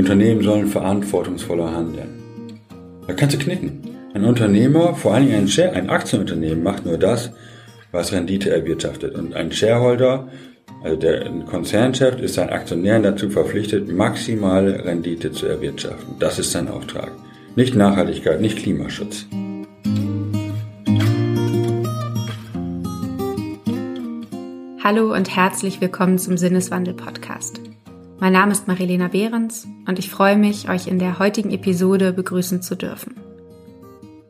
Unternehmen sollen verantwortungsvoller handeln. Da kannst du knicken. Ein Unternehmer, vor allen Dingen ein, Share, ein Aktienunternehmen, macht nur das, was Rendite erwirtschaftet. Und ein Shareholder, also der Konzernchef, ist seinen Aktionären dazu verpflichtet, maximale Rendite zu erwirtschaften. Das ist sein Auftrag. Nicht Nachhaltigkeit, nicht Klimaschutz. Hallo und herzlich willkommen zum Sinneswandel-Podcast. Mein Name ist Marilena Behrens und ich freue mich, euch in der heutigen Episode begrüßen zu dürfen.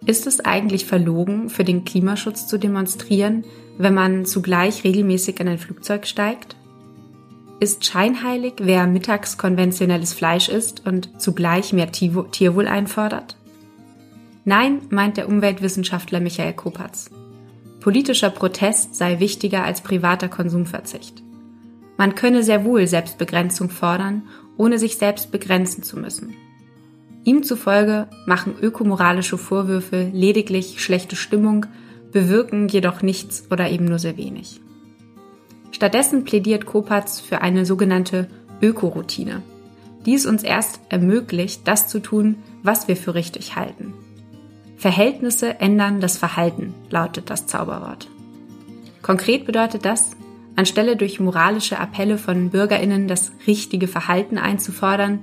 Ist es eigentlich verlogen, für den Klimaschutz zu demonstrieren, wenn man zugleich regelmäßig in ein Flugzeug steigt? Ist scheinheilig, wer mittags konventionelles Fleisch isst und zugleich mehr Tierwohl einfordert? Nein, meint der Umweltwissenschaftler Michael Kopatz. Politischer Protest sei wichtiger als privater Konsumverzicht. Man könne sehr wohl Selbstbegrenzung fordern, ohne sich selbst begrenzen zu müssen. Ihm zufolge machen ökomoralische Vorwürfe lediglich schlechte Stimmung, bewirken jedoch nichts oder eben nur sehr wenig. Stattdessen plädiert Kopatz für eine sogenannte Ökoroutine, die es uns erst ermöglicht, das zu tun, was wir für richtig halten. Verhältnisse ändern das Verhalten, lautet das Zauberwort. Konkret bedeutet das, Anstelle durch moralische Appelle von Bürgerinnen das richtige Verhalten einzufordern,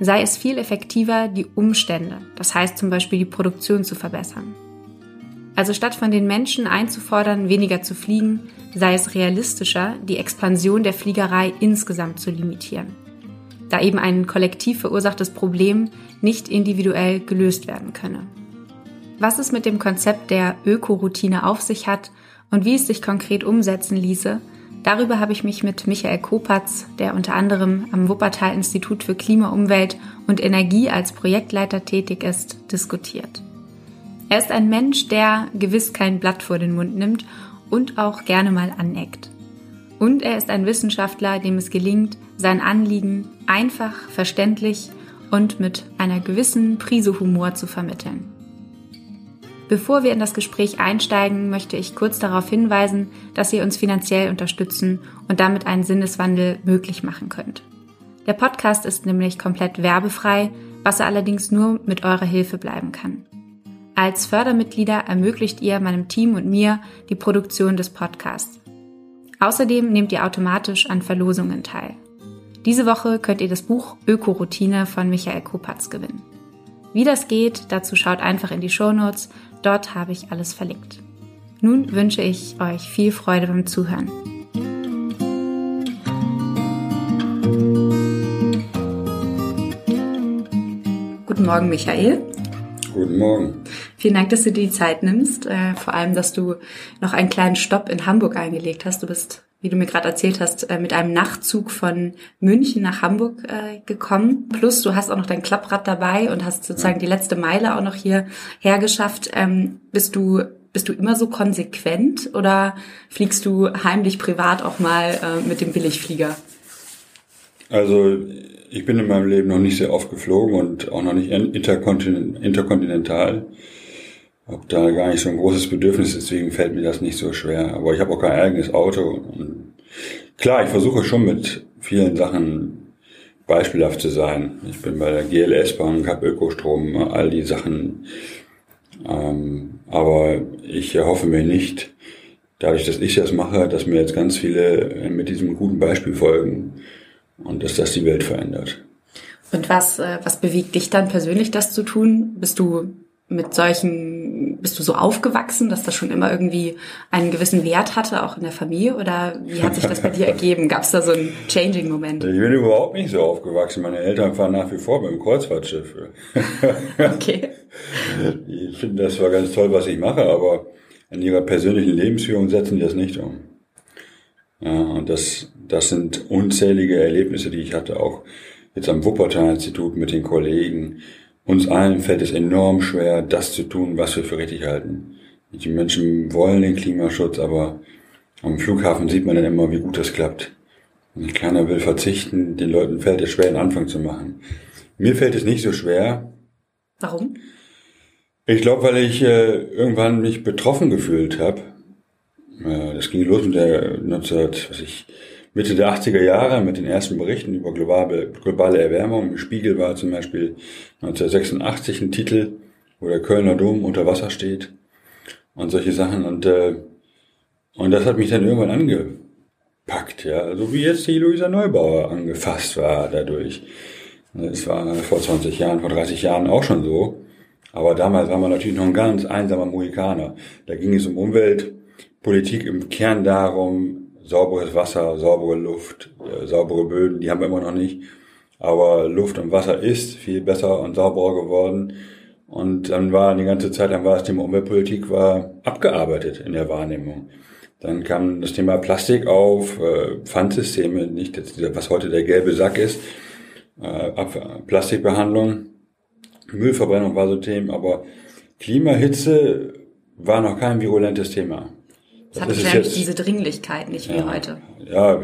sei es viel effektiver, die Umstände, das heißt zum Beispiel die Produktion zu verbessern. Also statt von den Menschen einzufordern, weniger zu fliegen, sei es realistischer, die Expansion der Fliegerei insgesamt zu limitieren, da eben ein kollektiv verursachtes Problem nicht individuell gelöst werden könne. Was es mit dem Konzept der Ökoroutine auf sich hat und wie es sich konkret umsetzen ließe, Darüber habe ich mich mit Michael Kopatz, der unter anderem am Wuppertal Institut für Klima, Umwelt und Energie als Projektleiter tätig ist, diskutiert. Er ist ein Mensch, der gewiss kein Blatt vor den Mund nimmt und auch gerne mal aneckt. Und er ist ein Wissenschaftler, dem es gelingt, sein Anliegen einfach, verständlich und mit einer gewissen Prise Humor zu vermitteln. Bevor wir in das Gespräch einsteigen, möchte ich kurz darauf hinweisen, dass ihr uns finanziell unterstützen und damit einen Sinneswandel möglich machen könnt. Der Podcast ist nämlich komplett werbefrei, was er allerdings nur mit eurer Hilfe bleiben kann. Als Fördermitglieder ermöglicht ihr meinem Team und mir die Produktion des Podcasts. Außerdem nehmt ihr automatisch an Verlosungen teil. Diese Woche könnt ihr das Buch Ökoroutine von Michael Kopatz gewinnen. Wie das geht, dazu schaut einfach in die Show Notes Dort habe ich alles verlinkt. Nun wünsche ich euch viel Freude beim Zuhören. Guten Morgen, Michael. Guten Morgen. Vielen Dank, dass du dir die Zeit nimmst. Äh, vor allem, dass du noch einen kleinen Stopp in Hamburg eingelegt hast. Du bist wie du mir gerade erzählt hast, äh, mit einem Nachtzug von München nach Hamburg äh, gekommen. Plus du hast auch noch dein Klapprad dabei und hast sozusagen die letzte Meile auch noch hier hergeschafft. Ähm, bist du bist du immer so konsequent oder fliegst du heimlich privat auch mal äh, mit dem Billigflieger? Also ich bin in meinem Leben noch nicht sehr oft geflogen und auch noch nicht interkontinental habe da gar nicht so ein großes Bedürfnis, deswegen fällt mir das nicht so schwer. Aber ich habe auch kein eigenes Auto. Und klar, ich versuche schon mit vielen Sachen beispielhaft zu sein. Ich bin bei der GLS Bank, habe Ökostrom, all die Sachen. Ähm, aber ich erhoffe mir nicht, dadurch, dass ich das mache, dass mir jetzt ganz viele mit diesem guten Beispiel folgen und dass das die Welt verändert. Und was, äh, was bewegt dich dann persönlich, das zu tun? Bist du mit solchen, bist du so aufgewachsen, dass das schon immer irgendwie einen gewissen Wert hatte, auch in der Familie? Oder wie hat sich das bei dir ergeben? Gab es da so einen Changing-Moment? Ich bin überhaupt nicht so aufgewachsen. Meine Eltern fahren nach wie vor beim Kreuzfahrtschiff. okay. Ich finde, das war ganz toll, was ich mache, aber in ihrer persönlichen Lebensführung setzen die das nicht um. Ja, und das, das sind unzählige Erlebnisse, die ich hatte, auch jetzt am Wuppertal-Institut mit den Kollegen, uns allen fällt es enorm schwer, das zu tun, was wir für richtig halten. Die Menschen wollen den Klimaschutz, aber am Flughafen sieht man dann immer, wie gut das klappt. Und keiner will verzichten, den Leuten fällt es schwer, einen Anfang zu machen. Mir fällt es nicht so schwer. Warum? Ich glaube, weil ich äh, irgendwann mich betroffen gefühlt habe. Äh, das ging los mit der 19, was ich, Mitte der 80er Jahre mit den ersten Berichten über globale, globale Erwärmung. Im Spiegel war zum Beispiel 1986 ein Titel, wo der Kölner Dom unter Wasser steht und solche Sachen. Und, äh, und das hat mich dann irgendwann angepackt, ja. So wie jetzt die Luisa Neubauer angefasst war dadurch. Es war vor 20 Jahren, vor 30 Jahren auch schon so. Aber damals war man natürlich noch ein ganz einsamer Mohikaner. Da ging es um Umweltpolitik im Kern darum, sauberes Wasser, saubere Luft, äh, saubere Böden, die haben wir immer noch nicht. Aber Luft und Wasser ist viel besser und sauberer geworden. Und dann war die ganze Zeit lang war das Thema Umweltpolitik war abgearbeitet in der Wahrnehmung. Dann kam das Thema Plastik auf, äh, Pfandsysteme, nicht was heute der gelbe Sack ist, äh, Plastikbehandlung, Müllverbrennung war so Themen, aber Klimahitze war noch kein virulentes Thema. Es hat wahrscheinlich diese Dringlichkeit nicht ja, wie heute. Ja,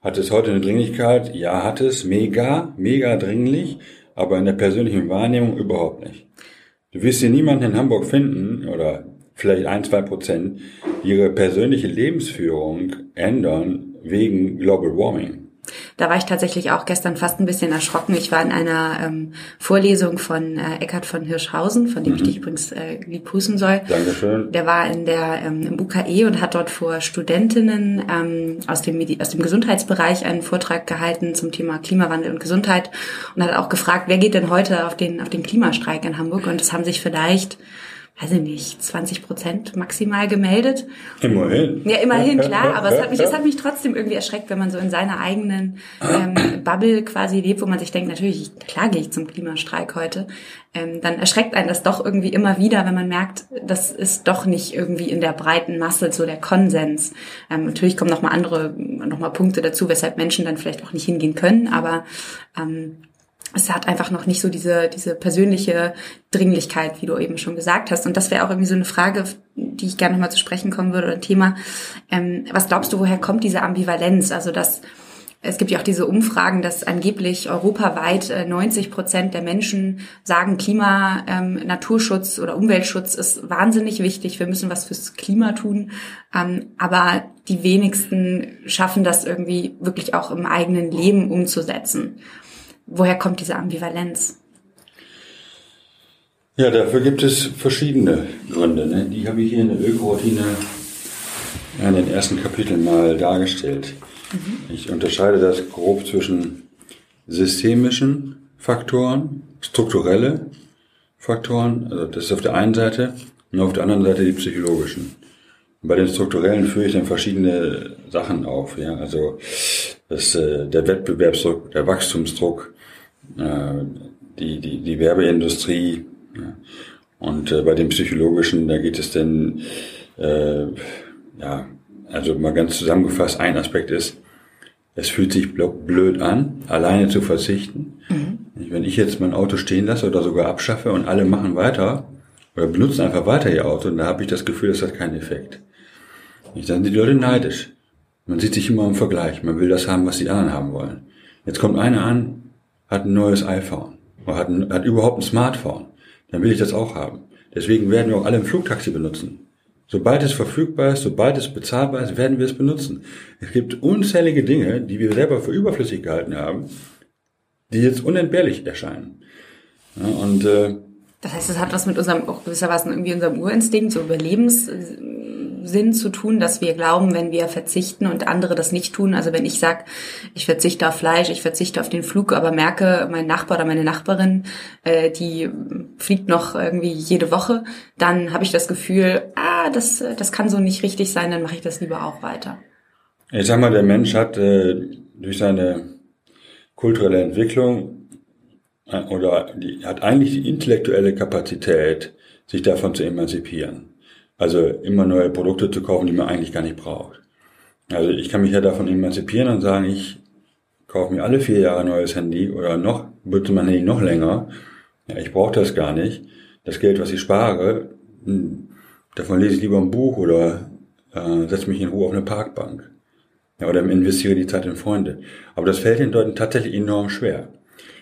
hat es heute eine Dringlichkeit? Ja, hat es. Mega, mega dringlich, aber in der persönlichen Wahrnehmung überhaupt nicht. Du wirst hier niemanden in Hamburg finden, oder vielleicht ein, zwei Prozent, die ihre persönliche Lebensführung ändern wegen Global Warming. Da war ich tatsächlich auch gestern fast ein bisschen erschrocken. Ich war in einer ähm, Vorlesung von äh, Eckhard von Hirschhausen, von dem mhm. ich dich übrigens äh, lieb soll. Dankeschön. Der war in der ähm, im UKE und hat dort vor Studentinnen ähm, aus dem Medi aus dem Gesundheitsbereich einen Vortrag gehalten zum Thema Klimawandel und Gesundheit und hat auch gefragt, wer geht denn heute auf den auf den Klimastreik in Hamburg? Und es haben sich vielleicht weiß ich nicht, 20 Prozent maximal gemeldet. Immerhin. Ja, immerhin, klar, aber es hat mich, es hat mich trotzdem irgendwie erschreckt, wenn man so in seiner eigenen ähm, Bubble quasi lebt, wo man sich denkt, natürlich, klar gehe ich zum Klimastreik heute. Ähm, dann erschreckt einen das doch irgendwie immer wieder, wenn man merkt, das ist doch nicht irgendwie in der breiten Masse so der Konsens. Ähm, natürlich kommen nochmal andere, nochmal Punkte dazu, weshalb Menschen dann vielleicht auch nicht hingehen können, aber ähm, es hat einfach noch nicht so diese, diese persönliche Dringlichkeit, wie du eben schon gesagt hast. Und das wäre auch irgendwie so eine Frage, die ich gerne nochmal zu sprechen kommen würde, oder ein Thema. Ähm, was glaubst du, woher kommt diese Ambivalenz? Also dass es gibt ja auch diese Umfragen, dass angeblich europaweit 90 äh, Prozent der Menschen sagen, Klima, ähm, Naturschutz oder Umweltschutz ist wahnsinnig wichtig. Wir müssen was fürs Klima tun. Ähm, aber die wenigsten schaffen das irgendwie wirklich auch im eigenen Leben umzusetzen woher kommt diese Ambivalenz? Ja, dafür gibt es verschiedene Gründe. Ne? Die habe ich hier in der Ökoroutine in den ersten Kapiteln mal dargestellt. Mhm. Ich unterscheide das grob zwischen systemischen Faktoren, strukturelle Faktoren, also das ist auf der einen Seite, und auf der anderen Seite die psychologischen. Bei den strukturellen führe ich dann verschiedene Sachen auf. Ja? Also das, äh, der Wettbewerbsdruck, der Wachstumsdruck, äh, die, die, die Werbeindustrie. Ja. Und äh, bei dem psychologischen, da geht es denn, äh, ja, also mal ganz zusammengefasst, ein Aspekt ist, es fühlt sich blöd an, alleine zu verzichten. Mhm. Wenn ich jetzt mein Auto stehen lasse oder sogar abschaffe und alle machen weiter oder benutzen einfach weiter ihr Auto, dann habe ich das Gefühl, das hat keinen Effekt. Dann sind die Leute neidisch. Man sieht sich immer im Vergleich. Man will das haben, was die anderen haben wollen. Jetzt kommt einer an, hat ein neues iPhone oder hat, ein, hat überhaupt ein Smartphone. Dann will ich das auch haben. Deswegen werden wir auch alle ein Flugtaxi benutzen. Sobald es verfügbar ist, sobald es bezahlbar ist, werden wir es benutzen. Es gibt unzählige Dinge, die wir selber für überflüssig gehalten haben, die jetzt unentbehrlich erscheinen. Ja, und äh, das heißt, es hat was mit unserem, auch gewissermaßen irgendwie unserem Urinstinkt, so Überlebens, Sinn zu tun, dass wir glauben, wenn wir verzichten und andere das nicht tun. Also wenn ich sage, ich verzichte auf Fleisch, ich verzichte auf den Flug, aber merke, mein Nachbar oder meine Nachbarin, äh, die fliegt noch irgendwie jede Woche, dann habe ich das Gefühl, ah, das, das kann so nicht richtig sein, dann mache ich das lieber auch weiter. Ich sag mal, der Mensch hat äh, durch seine kulturelle Entwicklung äh, oder die, hat eigentlich die intellektuelle Kapazität, sich davon zu emanzipieren. Also immer neue Produkte zu kaufen, die man eigentlich gar nicht braucht. Also ich kann mich ja davon emanzipieren und sagen, ich kaufe mir alle vier Jahre neues Handy oder noch, bitte mein Handy noch länger. Ja, ich brauche das gar nicht. Das Geld, was ich spare, hm, davon lese ich lieber ein Buch oder äh, setze mich in Ruhe auf eine Parkbank. Ja, oder investiere die Zeit in Freunde. Aber das fällt den Leuten tatsächlich enorm schwer.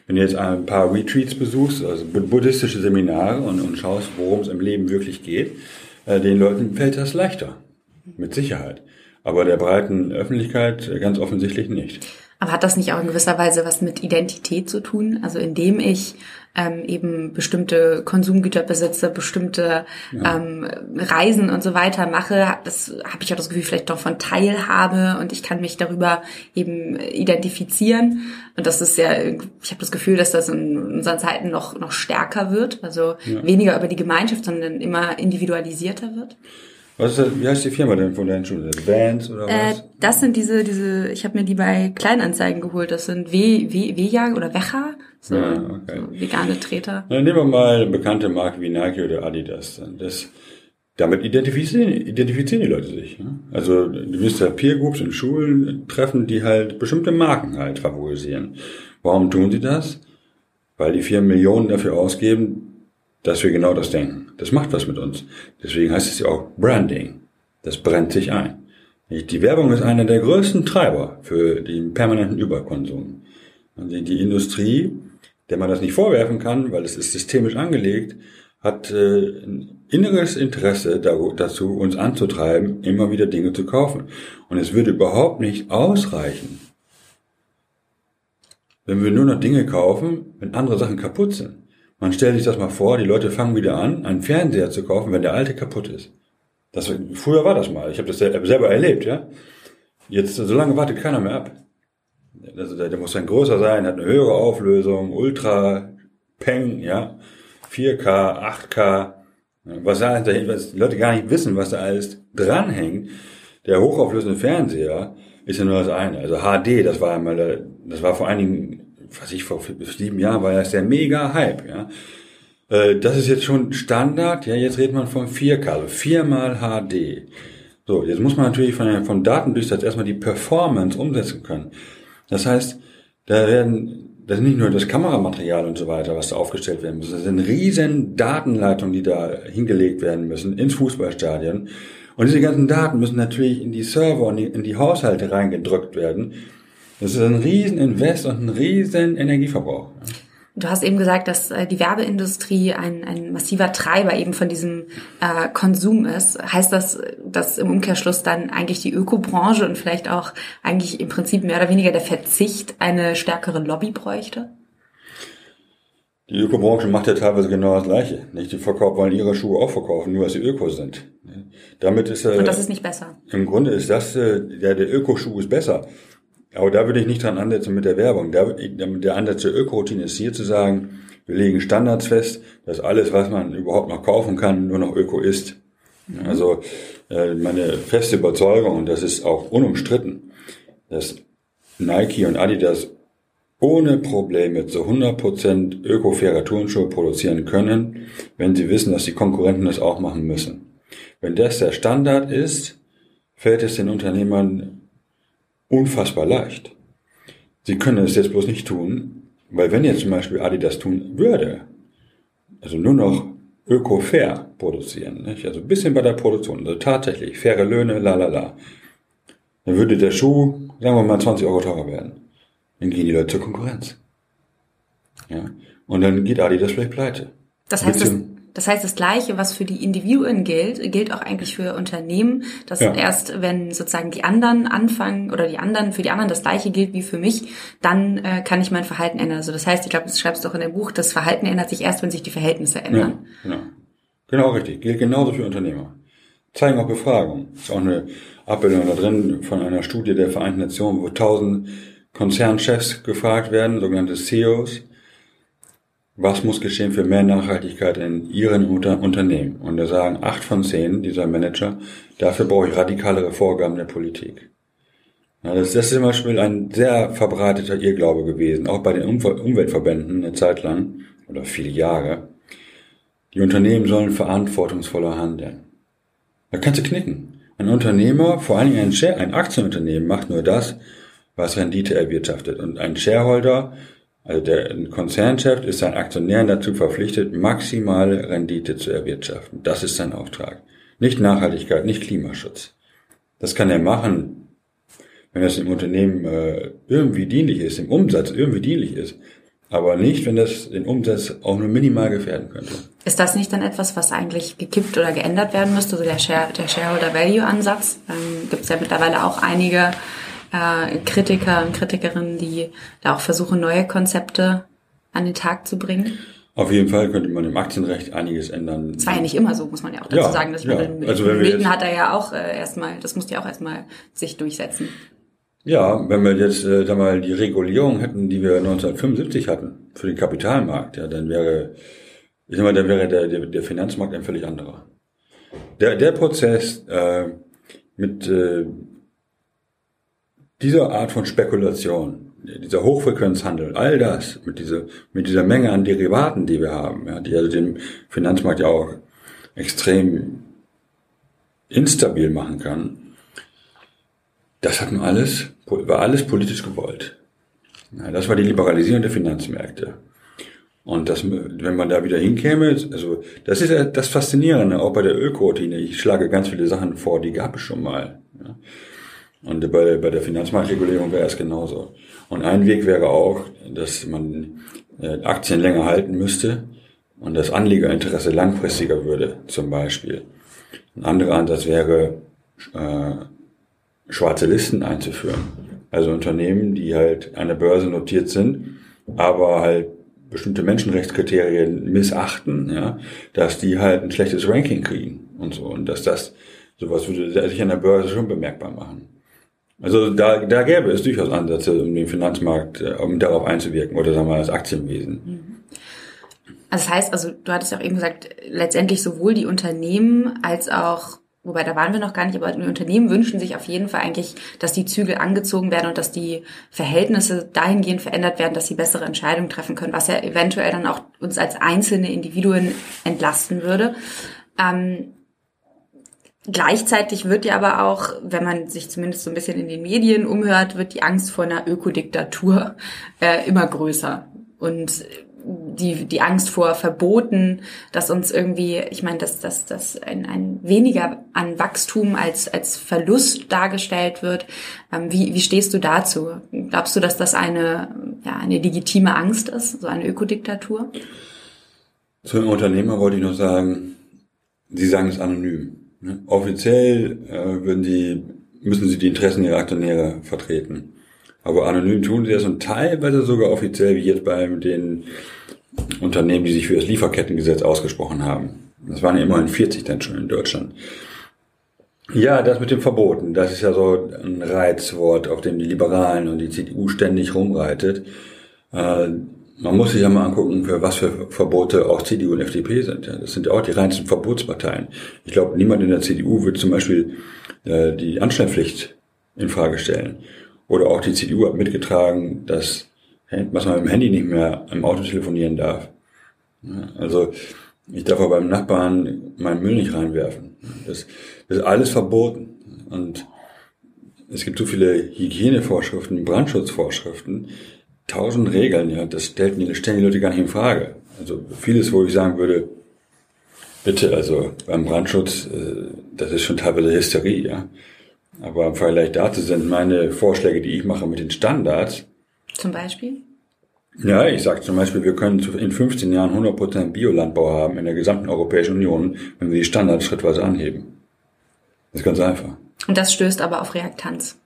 Wenn du jetzt ein paar Retreats besuchst, also buddhistische Seminare und, und schaust, worum es im Leben wirklich geht, den Leuten fällt das leichter. Mit Sicherheit. aber der breiten Öffentlichkeit ganz offensichtlich nicht. Aber hat das nicht auch in gewisser Weise was mit Identität zu tun? Also indem ich ähm, eben bestimmte Konsumgüter besitze, bestimmte ja. ähm, Reisen und so weiter mache, das habe ich auch das Gefühl vielleicht doch von Teilhabe und ich kann mich darüber eben identifizieren. Und das ist ja, ich habe das Gefühl, dass das in unseren Zeiten noch noch stärker wird, also ja. weniger über die Gemeinschaft, sondern immer individualisierter wird. Was ist, wie heißt die Firma denn von deinen Schulen? Vans oder äh, was? Äh, das sind diese, diese, ich habe mir die bei Kleinanzeigen geholt. Das sind W, W, W oder Wecha, so, ja, okay. so vegane Treter. Dann nehmen wir mal bekannte Marken wie Nike oder Adidas. Das, damit identifizieren, identifizieren die Leute sich. Ne? Also du wirst ja Peer Groups in Schulen treffen, die halt bestimmte Marken halt favorisieren. Warum tun sie das? Weil die Firmen Millionen dafür ausgeben, dass wir genau das denken. Das macht was mit uns. Deswegen heißt es ja auch Branding. Das brennt sich ein. Die Werbung ist einer der größten Treiber für den permanenten Überkonsum. Also die Industrie, der man das nicht vorwerfen kann, weil es ist systemisch angelegt, hat äh, ein inneres Interesse dazu, uns anzutreiben, immer wieder Dinge zu kaufen. Und es würde überhaupt nicht ausreichen, wenn wir nur noch Dinge kaufen, wenn andere Sachen kaputt sind. Man stellt sich das mal vor, die Leute fangen wieder an, einen Fernseher zu kaufen, wenn der alte kaputt ist. Das, früher war das mal. Ich habe das selber erlebt, ja. Jetzt, so lange wartet keiner mehr ab. Also der, der muss dann größer sein, hat eine höhere Auflösung, Ultra, Peng, ja, 4K, 8K, was da was die Leute gar nicht wissen, was da alles dranhängt. Der hochauflösende Fernseher ist ja nur das eine. Also HD, das war einmal, das war vor einigen was ich vor sieben Jahren war das der mega Hype, ja. Äh, das ist jetzt schon Standard, ja, jetzt redet man von 4K, also viermal HD. So, jetzt muss man natürlich von, von Datendurchsatz erstmal die Performance umsetzen können. Das heißt, da werden, das ist nicht nur das Kameramaterial und so weiter, was da aufgestellt werden muss, das sind riesen Datenleitungen, die da hingelegt werden müssen ins Fußballstadion. Und diese ganzen Daten müssen natürlich in die Server und in die Haushalte reingedrückt werden. Das ist ein riesen Invest und ein riesen Energieverbrauch. Du hast eben gesagt, dass äh, die Werbeindustrie ein, ein massiver Treiber eben von diesem äh, Konsum ist. Heißt das, dass im Umkehrschluss dann eigentlich die Ökobranche und vielleicht auch eigentlich im Prinzip mehr oder weniger der Verzicht eine stärkere Lobby bräuchte? Die Ökobranche macht ja teilweise genau das Gleiche. Nicht? Die verkaufen, wollen ihre Schuhe auch verkaufen, nur dass sie Öko sind. Damit ist, äh, und das ist nicht besser. Im Grunde ist das, äh, der, der Ökoschuh ist besser. Aber da würde ich nicht dran ansetzen mit der Werbung. Da, der Ansatz der Ökoroutine ist hier zu sagen, wir legen Standards fest, dass alles, was man überhaupt noch kaufen kann, nur noch Öko ist. Mhm. Also äh, meine feste Überzeugung, und das ist auch unumstritten, dass Nike und Adidas ohne Probleme zu 100% öko-faire Turnschuhe produzieren können, wenn sie wissen, dass die Konkurrenten das auch machen müssen. Wenn das der Standard ist, fällt es den Unternehmern unfassbar leicht. Sie können es jetzt bloß nicht tun, weil wenn jetzt zum Beispiel Adi das tun würde, also nur noch öko-fair produzieren, nicht? also ein bisschen bei der Produktion, also tatsächlich faire Löhne, la la la, dann würde der Schuh, sagen wir mal, 20 Euro teurer werden. Dann gehen die Leute zur Konkurrenz. Ja? Und dann geht Adi das vielleicht pleite. Das heißt, das, das heißt, das Gleiche, was für die Individuen gilt, gilt auch eigentlich für Unternehmen, dass ja. erst, wenn sozusagen die anderen anfangen oder die anderen, für die anderen das Gleiche gilt wie für mich, dann äh, kann ich mein Verhalten ändern. Also das heißt, ich glaube, das schreibst du auch in dem Buch, das Verhalten ändert sich erst, wenn sich die Verhältnisse ändern. Ja, genau. genau richtig. Gilt genauso für Unternehmer. Zeigen auch Befragungen. Ist auch eine Abbildung da drin von einer Studie der Vereinten Nationen, wo tausend Konzernchefs gefragt werden, sogenannte CEOs, was muss geschehen für mehr Nachhaltigkeit in Ihren Unter Unternehmen? Und da sagen acht von zehn dieser Manager, dafür brauche ich radikalere Vorgaben der Politik. Ja, das, das ist zum Beispiel ein sehr verbreiteter Irrglaube gewesen, auch bei den Umweltverbänden eine Zeit lang oder viele Jahre. Die Unternehmen sollen verantwortungsvoller handeln. Da kannst du knicken. Ein Unternehmer, vor allen Dingen ein, Share, ein Aktienunternehmen, macht nur das, was Rendite erwirtschaftet. Und ein Shareholder also der Konzernchef ist seinen Aktionären dazu verpflichtet, maximale Rendite zu erwirtschaften. Das ist sein Auftrag. Nicht Nachhaltigkeit, nicht Klimaschutz. Das kann er machen, wenn es im Unternehmen äh, irgendwie dienlich ist, im Umsatz irgendwie dienlich ist. aber nicht, wenn das den Umsatz auch nur minimal gefährden könnte. Ist das nicht dann etwas, was eigentlich gekippt oder geändert werden müsste, so der, Share, der Shareholder Value Ansatz? Ähm, Gibt es ja mittlerweile auch einige äh, Kritiker und Kritikerinnen, die da auch versuchen, neue Konzepte an den Tag zu bringen? Auf jeden Fall könnte man im Aktienrecht einiges ändern. Das war ja nicht immer so, muss man ja auch dazu Ja, sagen. Dass ja. mit Also wenn wir hat er ja auch äh, erstmal, das musste ja auch erstmal sich durchsetzen. Ja, wenn wir jetzt äh, da mal die Regulierung hätten, die wir 1975 hatten für den Kapitalmarkt, ja, dann wäre, ich sag mal, dann wäre der, der, der Finanzmarkt ein völlig anderer. Der, der Prozess äh, mit äh, dieser Art von Spekulation, dieser Hochfrequenzhandel, all das mit dieser mit dieser Menge an Derivaten, die wir haben, ja, die also den Finanzmarkt ja auch extrem instabil machen kann, das hat man alles, war alles politisch gewollt. Ja, das war die Liberalisierung der Finanzmärkte. Und das, wenn man da wieder hinkäme, also das ist ja das Faszinierende, auch bei der Ökoroutine. Ich schlage ganz viele Sachen vor, die gab es schon mal. Ja. Und bei, bei der Finanzmarktregulierung wäre es genauso. Und ein Weg wäre auch, dass man äh, Aktien länger halten müsste und das Anlegerinteresse langfristiger würde, zum Beispiel. Ein anderer Ansatz wäre, äh, schwarze Listen einzuführen. Also Unternehmen, die halt an der Börse notiert sind, aber halt bestimmte Menschenrechtskriterien missachten, ja, dass die halt ein schlechtes Ranking kriegen und so. Und dass das, sowas würde sich an der Börse schon bemerkbar machen. Also da, da gäbe es durchaus Ansätze, um den Finanzmarkt, äh, um darauf einzuwirken, oder sagen wir das Aktienwesen. Also das heißt, also du hattest ja auch eben gesagt, letztendlich sowohl die Unternehmen als auch, wobei da waren wir noch gar nicht, aber die Unternehmen wünschen sich auf jeden Fall eigentlich, dass die Zügel angezogen werden und dass die Verhältnisse dahingehend verändert werden, dass sie bessere Entscheidungen treffen können, was ja eventuell dann auch uns als einzelne Individuen entlasten würde. Ähm, Gleichzeitig wird ja aber auch, wenn man sich zumindest so ein bisschen in den Medien umhört, wird die Angst vor einer Ökodiktatur äh, immer größer. Und die, die Angst vor Verboten, dass uns irgendwie, ich meine, dass, dass, dass ein, ein weniger an Wachstum als, als Verlust dargestellt wird. Ähm, wie, wie stehst du dazu? Glaubst du, dass das eine, ja, eine legitime Angst ist, so eine Ökodiktatur? Zum Unternehmer wollte ich noch sagen, Sie sagen es anonym. Ne? Offiziell äh, würden Sie, müssen Sie die Interessen Ihrer Aktionäre vertreten. Aber anonym tun Sie das und teilweise sogar offiziell, wie jetzt bei den Unternehmen, die sich für das Lieferkettengesetz ausgesprochen haben. Das waren ja immerhin 40 dann schon in Deutschland. Ja, das mit dem Verboten, das ist ja so ein Reizwort, auf dem die Liberalen und die CDU ständig rumreitet. Äh, man muss sich ja mal angucken, für was für Verbote auch CDU und FDP sind. Das sind ja auch die reinsten Verbotsparteien. Ich glaube, niemand in der CDU wird zum Beispiel äh, die Anstellpflicht in Frage stellen. Oder auch die CDU hat mitgetragen, dass was man mit dem Handy nicht mehr im Auto telefonieren darf. Also ich darf aber beim Nachbarn meinen Müll nicht reinwerfen. Das, das ist alles verboten. Und es gibt so viele Hygienevorschriften, Brandschutzvorschriften, tausend Regeln, ja, das stellten die, stellen die Leute gar nicht in Frage. Also vieles, wo ich sagen würde, bitte, also beim Brandschutz, äh, das ist schon teilweise Hysterie, ja. Aber im Vergleich dazu sind meine Vorschläge, die ich mache mit den Standards, Zum Beispiel? ja, ich sage zum Beispiel, wir können in 15 Jahren 100% Biolandbau haben in der gesamten Europäischen Union, wenn wir die Standards schrittweise anheben. Das ist ganz einfach. Und das stößt aber auf Reaktanz.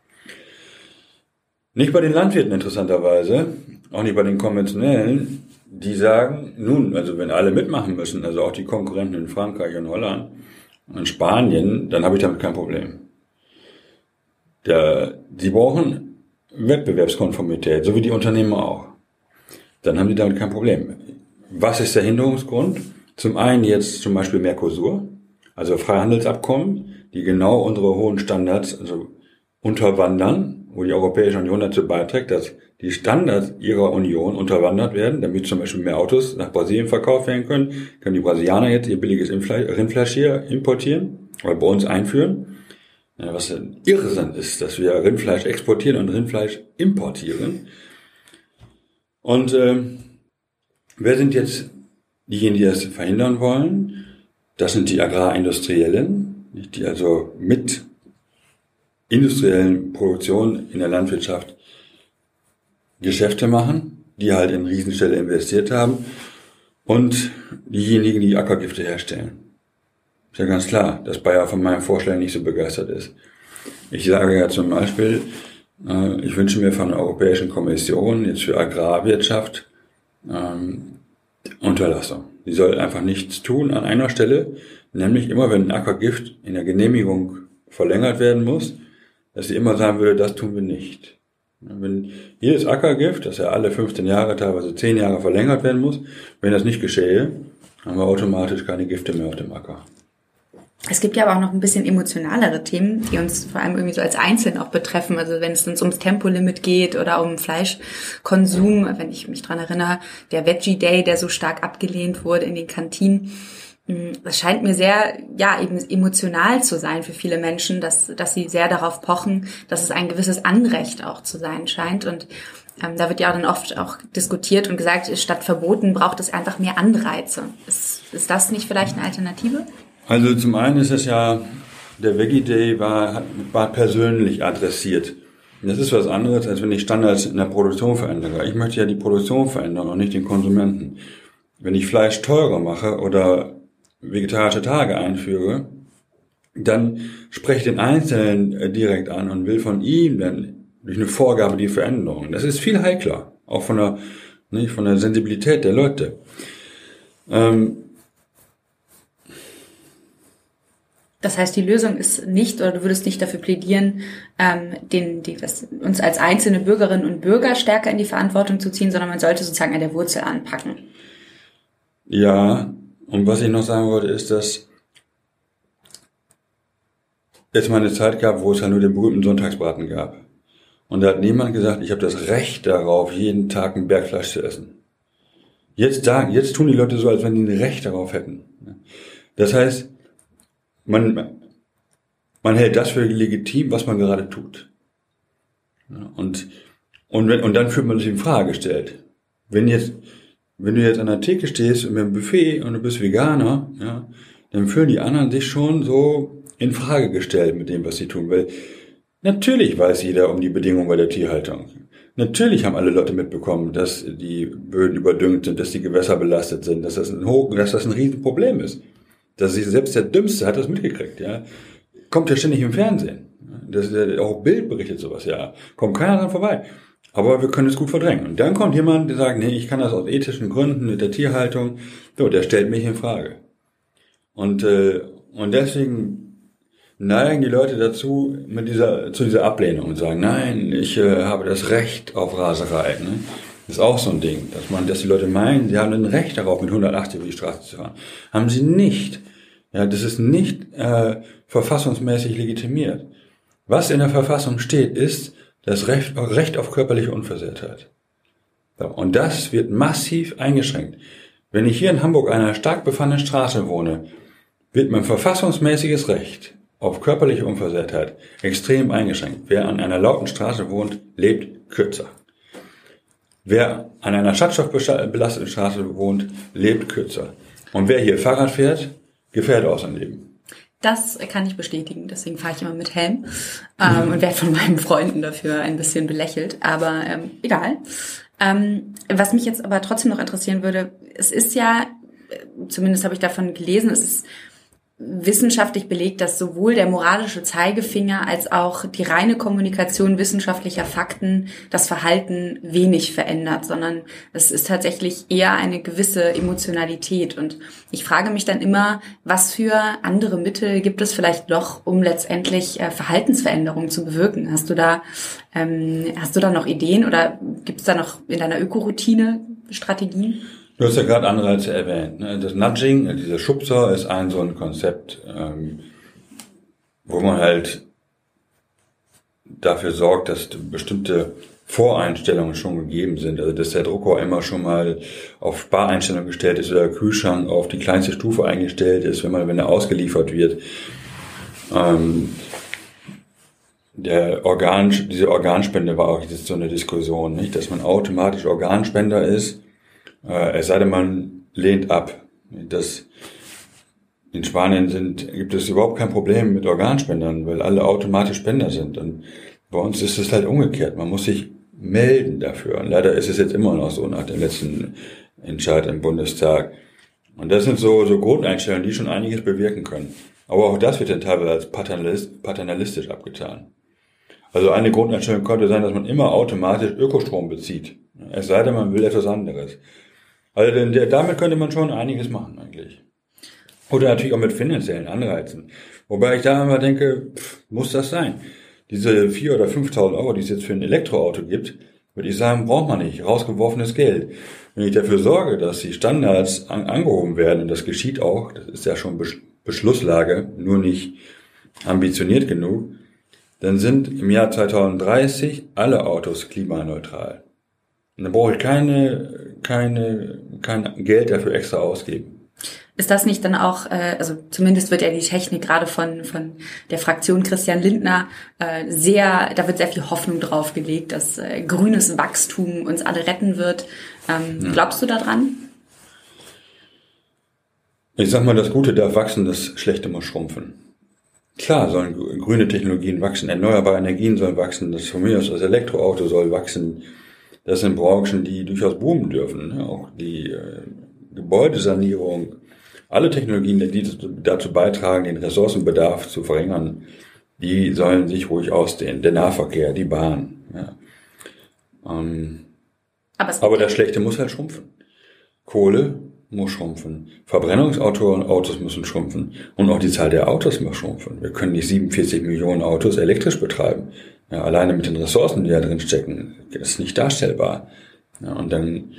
Nicht bei den Landwirten interessanterweise, auch nicht bei den konventionellen, die sagen, nun, also wenn alle mitmachen müssen, also auch die Konkurrenten in Frankreich und Holland und Spanien, dann habe ich damit kein Problem. Die brauchen Wettbewerbskonformität, so wie die Unternehmer auch. Dann haben die damit kein Problem. Was ist der Hinderungsgrund? Zum einen jetzt zum Beispiel Mercosur, also Freihandelsabkommen, die genau unsere hohen Standards also unterwandern, wo die Europäische Union dazu beiträgt, dass die Standards ihrer Union unterwandert werden, damit zum Beispiel mehr Autos nach Brasilien verkauft werden können, können die Brasilianer jetzt ihr billiges Rindfleisch hier importieren oder bei uns einführen. Was Irrsinn ist, dass wir Rindfleisch exportieren und Rindfleisch importieren. Und ähm, wer sind jetzt diejenigen, die das verhindern wollen? Das sind die Agrarindustriellen, die also mit industriellen Produktionen in der Landwirtschaft Geschäfte machen die halt in Riesenstelle investiert haben und diejenigen, die Ackergifte herstellen. Ist ja ganz klar, dass Bayer von meinem Vorschlag nicht so begeistert ist. Ich sage ja zum Beispiel, äh, ich wünsche mir von der Europäischen Kommission jetzt für Agrarwirtschaft ähm, Unterlassung. Die soll einfach nichts tun an einer Stelle, nämlich immer wenn ein Ackergift in der Genehmigung verlängert werden muss, dass sie immer sagen würde, das tun wir nicht. Wenn jedes Ackergift, das ja alle 15 Jahre, teilweise 10 Jahre verlängert werden muss, wenn das nicht geschehe, haben wir automatisch keine Gifte mehr auf dem Acker. Es gibt ja aber auch noch ein bisschen emotionalere Themen, die uns vor allem irgendwie so als Einzelnen auch betreffen. Also wenn es uns ums Tempolimit geht oder um Fleischkonsum, wenn ich mich dran erinnere, der Veggie Day, der so stark abgelehnt wurde in den Kantinen. Das scheint mir sehr, ja, eben emotional zu sein für viele Menschen, dass, dass sie sehr darauf pochen, dass es ein gewisses Anrecht auch zu sein scheint. Und ähm, da wird ja auch dann oft auch diskutiert und gesagt, statt Verboten braucht es einfach mehr Anreize. Ist, ist das nicht vielleicht eine Alternative? Also zum einen ist es ja, der Veggie Day war, war persönlich adressiert. Das ist was anderes, als wenn ich Standards in der Produktion verändere. Ich möchte ja die Produktion verändern und nicht den Konsumenten. Wenn ich Fleisch teurer mache oder vegetarische Tage einführe, dann spreche ich den Einzelnen äh, direkt an und will von ihm dann durch eine Vorgabe die Veränderung. Das ist viel heikler, auch von der, nicht, von der Sensibilität der Leute. Ähm, Das heißt, die Lösung ist nicht, oder du würdest nicht dafür plädieren, ähm, den, die, das, uns als einzelne Bürgerinnen und Bürger stärker in die Verantwortung zu ziehen, sondern man sollte sozusagen an der Wurzel anpacken. Ja, und was ich noch sagen wollte, ist, dass es mal eine Zeit gab, wo es ja nur den berühmten Sonntagsbraten gab. Und da hat niemand gesagt, ich habe das Recht darauf, jeden Tag ein Bergfleisch zu essen. Jetzt sagen, jetzt tun die Leute so, als wenn die ein Recht darauf hätten. Das heißt, man, man hält das für legitim, was man gerade tut. Und, und, wenn, und dann fühlt man sich in Frage gestellt. Wenn jetzt, wenn du jetzt an der Theke stehst mit einem Buffet und du bist Veganer, ja, dann fühlen die anderen sich schon so in Frage gestellt mit dem, was sie tun. Weil natürlich weiß jeder um die Bedingungen bei der Tierhaltung. Natürlich haben alle Leute mitbekommen, dass die Böden überdüngt sind, dass die Gewässer belastet sind, dass das ein, hoch, dass das ein Riesenproblem ist. Dass sich selbst der Dümmste hat das mitgekriegt, ja. Kommt ja ständig im Fernsehen. Das, auch Bild berichtet sowas, ja. Kommt keiner dran vorbei. Aber wir können es gut verdrängen. Und dann kommt jemand, der sagt, nee, ich kann das aus ethischen Gründen mit der Tierhaltung. So, der stellt mich in Frage. Und, äh, und deswegen neigen die Leute dazu, mit dieser, zu dieser Ablehnung und sagen, nein, ich äh, habe das Recht auf Raserei. Ne? Das ist auch so ein Ding, dass man, dass die Leute meinen, sie haben ein Recht darauf, mit 180 über die Straße zu fahren. Haben sie nicht. Ja, das ist nicht äh, verfassungsmäßig legitimiert. Was in der Verfassung steht, ist das Recht, Recht auf körperliche Unversehrtheit. Und das wird massiv eingeschränkt. Wenn ich hier in Hamburg an einer stark befahrenen Straße wohne, wird mein verfassungsmäßiges Recht auf körperliche Unversehrtheit extrem eingeschränkt. Wer an einer lauten Straße wohnt, lebt kürzer. Wer an einer schadstoffbelasteten Straße wohnt, lebt kürzer. Und wer hier Fahrrad fährt, gefährdet auch sein Leben. Das kann ich bestätigen, deswegen fahre ich immer mit Helm ähm, und werde von meinen Freunden dafür ein bisschen belächelt, aber ähm, egal. Ähm, was mich jetzt aber trotzdem noch interessieren würde, es ist ja, äh, zumindest habe ich davon gelesen, es ist wissenschaftlich belegt, dass sowohl der moralische Zeigefinger als auch die reine Kommunikation wissenschaftlicher Fakten das Verhalten wenig verändert, sondern es ist tatsächlich eher eine gewisse Emotionalität. Und ich frage mich dann immer, was für andere Mittel gibt es vielleicht noch, um letztendlich äh, Verhaltensveränderungen zu bewirken? Hast du da, ähm, hast du da noch Ideen oder gibt es da noch in deiner Ökoroutine Strategien? Du hast ja gerade Anreize erwähnt. Ne? Das Nudging, äh, dieser Schubser, ist ein so ein Konzept, ähm, wo man halt dafür sorgt, dass bestimmte Voreinstellungen schon gegeben sind. Also dass der Drucker immer schon mal auf Spareinstellungen gestellt ist oder der Kühlschrank auf die kleinste Stufe eingestellt ist, wenn man, wenn er ausgeliefert wird. Ähm, der Organ, diese Organspende war auch jetzt so eine Diskussion, nicht, dass man automatisch Organspender ist äh, es sei denn, man lehnt ab. Das, in Spanien sind, gibt es überhaupt kein Problem mit Organspendern, weil alle automatisch Spender sind. Und bei uns ist es halt umgekehrt. Man muss sich melden dafür. Und leider ist es jetzt immer noch so nach dem letzten Entscheid im Bundestag. Und das sind so, so Grundeinstellungen, die schon einiges bewirken können. Aber auch das wird dann teilweise als paternalist, paternalistisch abgetan. Also eine Grundeinstellung könnte sein, dass man immer automatisch Ökostrom bezieht. Es sei denn, man will etwas anderes. Also denn damit könnte man schon einiges machen eigentlich. Oder natürlich auch mit finanziellen Anreizen. Wobei ich da immer denke, pff, muss das sein? Diese 4.000 oder 5.000 Euro, die es jetzt für ein Elektroauto gibt, würde ich sagen, braucht man nicht. Rausgeworfenes Geld. Wenn ich dafür sorge, dass die Standards an, angehoben werden, und das geschieht auch, das ist ja schon Beschlusslage, nur nicht ambitioniert genug, dann sind im Jahr 2030 alle Autos klimaneutral. Und dann brauche ich keine, keine, kein Geld dafür extra ausgeben. Ist das nicht dann auch, äh, also zumindest wird ja die Technik gerade von, von der Fraktion Christian Lindner äh, sehr, da wird sehr viel Hoffnung drauf gelegt, dass äh, grünes Wachstum uns alle retten wird. Ähm. Glaubst du daran? Ich sag mal, das Gute darf wachsen, das Schlechte muss schrumpfen. Klar sollen grüne Technologien wachsen, erneuerbare Energien sollen wachsen, das von mir aus das Elektroauto soll wachsen. Das sind Branchen, die durchaus boomen dürfen. Ne? Auch die äh, Gebäudesanierung, alle Technologien, die dazu beitragen, den Ressourcenbedarf zu verringern, die sollen sich ruhig ausdehnen. Der Nahverkehr, die Bahn. Ja. Ähm, aber, aber das Schlechte muss halt schrumpfen. Kohle muss schrumpfen. Verbrennungsautos müssen schrumpfen. Und auch die Zahl der Autos muss schrumpfen. Wir können nicht 47 Millionen Autos elektrisch betreiben. Ja, alleine mit den Ressourcen, die da drin stecken, ist nicht darstellbar. Ja, und dann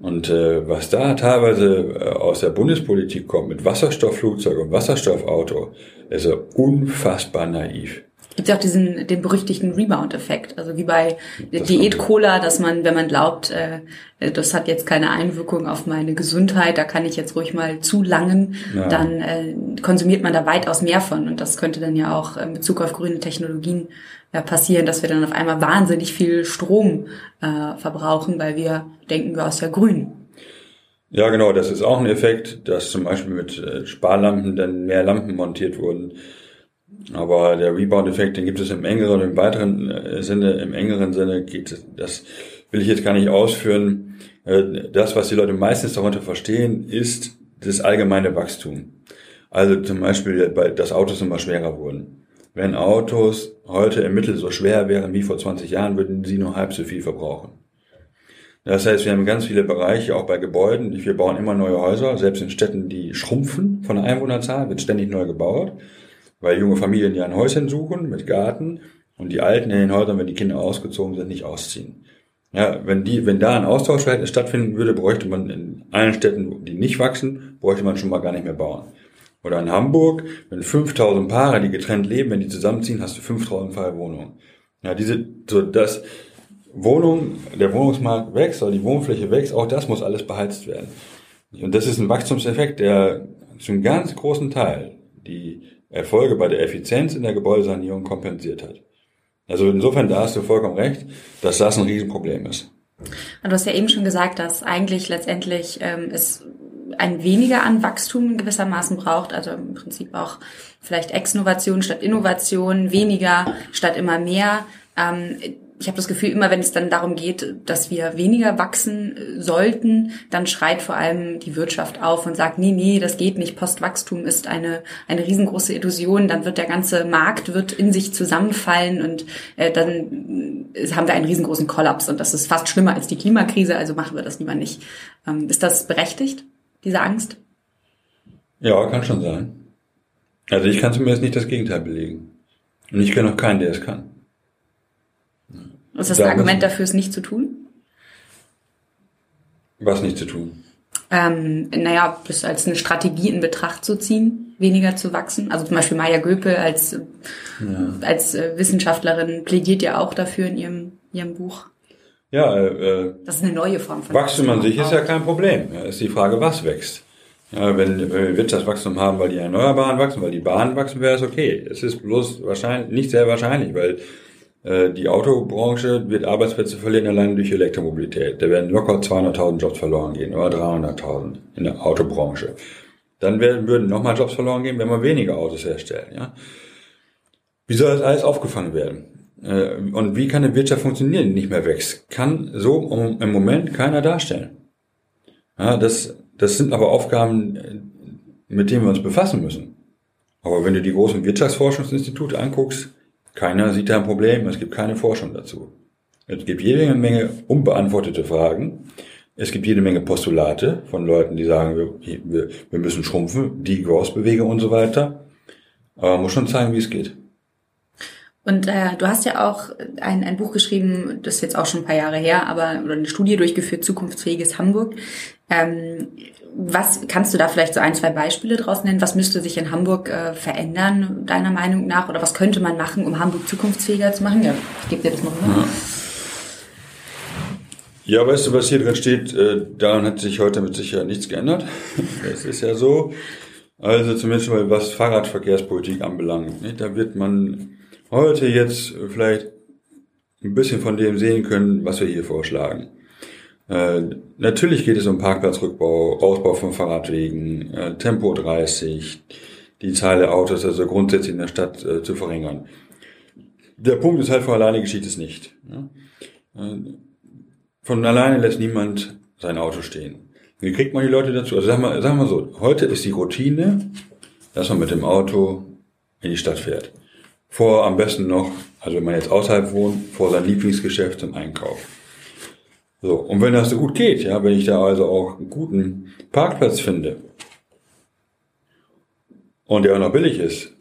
und äh, was da teilweise äh, aus der Bundespolitik kommt mit Wasserstoffflugzeug und Wasserstoffauto, ist ja unfassbar naiv gibt ja auch diesen den berüchtigten Rebound-Effekt, also wie bei Diät-Cola, dass man, wenn man glaubt, äh, das hat jetzt keine Einwirkung auf meine Gesundheit, da kann ich jetzt ruhig mal zu langen, ja. dann äh, konsumiert man da weitaus mehr von und das könnte dann ja auch in Bezug auf grüne Technologien äh, passieren, dass wir dann auf einmal wahnsinnig viel Strom äh, verbrauchen, weil wir denken, du hast ja grün. Ja, genau, das ist auch ein Effekt, dass zum Beispiel mit äh, Sparlampen dann mehr Lampen montiert wurden aber der Rebound-Effekt, den gibt es im engeren, im weiteren äh, Sinne, im engeren Sinne geht, das will ich jetzt gar nicht ausführen. Äh, das, was die Leute meistens darunter verstehen, ist das allgemeine Wachstum. Also zum Beispiel, dass Autos immer schwerer wurden. Wenn Autos heute im Mittel so schwer wären wie vor 20 Jahren, würden sie nur halb so viel verbrauchen. Das heißt, wir haben ganz viele Bereiche, auch bei Gebäuden. Wir bauen immer neue Häuser, selbst in Städten, die schrumpfen von der Einwohnerzahl, wird ständig neu gebaut weil junge Familien ja ein Häuschen suchen mit Garten und die Alten in den Häusern, wenn die Kinder ausgezogen sind, nicht ausziehen. Ja, wenn die, wenn da ein Austauschverhältnis stattfinden würde, bräuchte man in allen Städten, die nicht wachsen, bräuchte man schon mal gar nicht mehr bauen. Oder in Hamburg, wenn 5000 Paare, die getrennt leben, wenn die zusammenziehen, hast du 5000 freie Wohnungen. Ja, diese, so das, Wohnung, der Wohnungsmarkt wächst, oder die Wohnfläche wächst, auch das muss alles beheizt werden. Und das ist ein Wachstumseffekt, der zu einem ganz großen Teil die Erfolge bei der Effizienz in der Gebäudesanierung kompensiert hat. Also insofern, da hast du vollkommen recht, dass das ein Riesenproblem ist. Du hast ja eben schon gesagt, dass eigentlich letztendlich ähm, es ein weniger an Wachstum gewissermaßen braucht, also im Prinzip auch vielleicht Exnovation statt Innovation, weniger statt immer mehr. Ähm, ich habe das Gefühl, immer wenn es dann darum geht, dass wir weniger wachsen äh, sollten, dann schreit vor allem die Wirtschaft auf und sagt, nee, nee, das geht nicht. Postwachstum ist eine, eine riesengroße Illusion. Dann wird der ganze Markt wird in sich zusammenfallen und äh, dann äh, haben wir einen riesengroßen Kollaps. Und das ist fast schlimmer als die Klimakrise, also machen wir das lieber nicht. Ähm, ist das berechtigt, diese Angst? Ja, kann schon sein. Also ich kann zumindest nicht das Gegenteil belegen. Und ich kenne auch keinen, der es kann. Was ist das Argument dafür, es nicht zu tun? Was nicht zu tun? Ähm, naja, das als eine Strategie in Betracht zu ziehen, weniger zu wachsen. Also zum Beispiel Maya Göpel als, ja. als äh, Wissenschaftlerin plädiert ja auch dafür in ihrem, ihrem Buch. Ja, äh, äh das ist eine neue Form von Wachstum an sich ist ja kein Problem. Ja, ist die Frage, was wächst. Ja, wenn, wenn wir Wirtschaftswachstum haben, weil die Erneuerbaren wachsen, weil die Bahnen wachsen, wäre es okay. Es ist bloß wahrscheinlich nicht sehr wahrscheinlich, weil äh, die Autobranche wird Arbeitsplätze verlieren allein durch Elektromobilität. Da werden locker 200.000 Jobs verloren gehen oder 300.000 in der Autobranche. Dann werden, würden nochmal Jobs verloren gehen, wenn wir weniger Autos herstellen. Ja? Wie soll das alles aufgefangen werden? Äh, und wie kann eine Wirtschaft funktionieren, die nicht mehr wächst? Kann so im Moment keiner darstellen. Ja, das, das sind aber Aufgaben, mit denen wir uns befassen müssen. Aber wenn du die großen Wirtschaftsforschungsinstitute anguckst, keiner sieht da ein Problem, es gibt keine Forschung dazu. Es gibt jede Menge unbeantwortete Fragen. Es gibt jede Menge Postulate von Leuten, die sagen, wir, wir, wir müssen schrumpfen, die Growth-Bewegung und so weiter. Aber man muss schon zeigen, wie es geht. Und äh, du hast ja auch ein, ein Buch geschrieben, das ist jetzt auch schon ein paar Jahre her, aber oder eine Studie durchgeführt, zukunftsfähiges Hamburg. Ähm, was kannst du da vielleicht so ein, zwei Beispiele draus nennen? Was müsste sich in Hamburg äh, verändern, deiner Meinung nach? Oder was könnte man machen, um Hamburg zukunftsfähiger zu machen? Ja, ich gebe dir das noch mal. Ja. ja, weißt du, was hier drin steht, äh, daran hat sich heute mit Sicherheit nichts geändert. Das ist ja so. Also zumindest mal was Fahrradverkehrspolitik anbelangt. Nicht? Da wird man heute jetzt vielleicht ein bisschen von dem sehen können, was wir hier vorschlagen. Äh, natürlich geht es um Parkplatzrückbau, Ausbau von Fahrradwegen, äh, Tempo 30, die Zahl der Autos also grundsätzlich in der Stadt äh, zu verringern. Der Punkt ist halt, von alleine geschieht es nicht. Ja? Äh, von alleine lässt niemand sein Auto stehen. Wie kriegt man die Leute dazu? Also sagen wir, sagen wir so, heute ist die Routine, dass man mit dem Auto in die Stadt fährt. Vor am besten noch, also wenn man jetzt außerhalb wohnt, vor sein Lieblingsgeschäft zum Einkauf. So, und wenn das so gut geht, ja, wenn ich da also auch einen guten Parkplatz finde und der auch noch billig ist,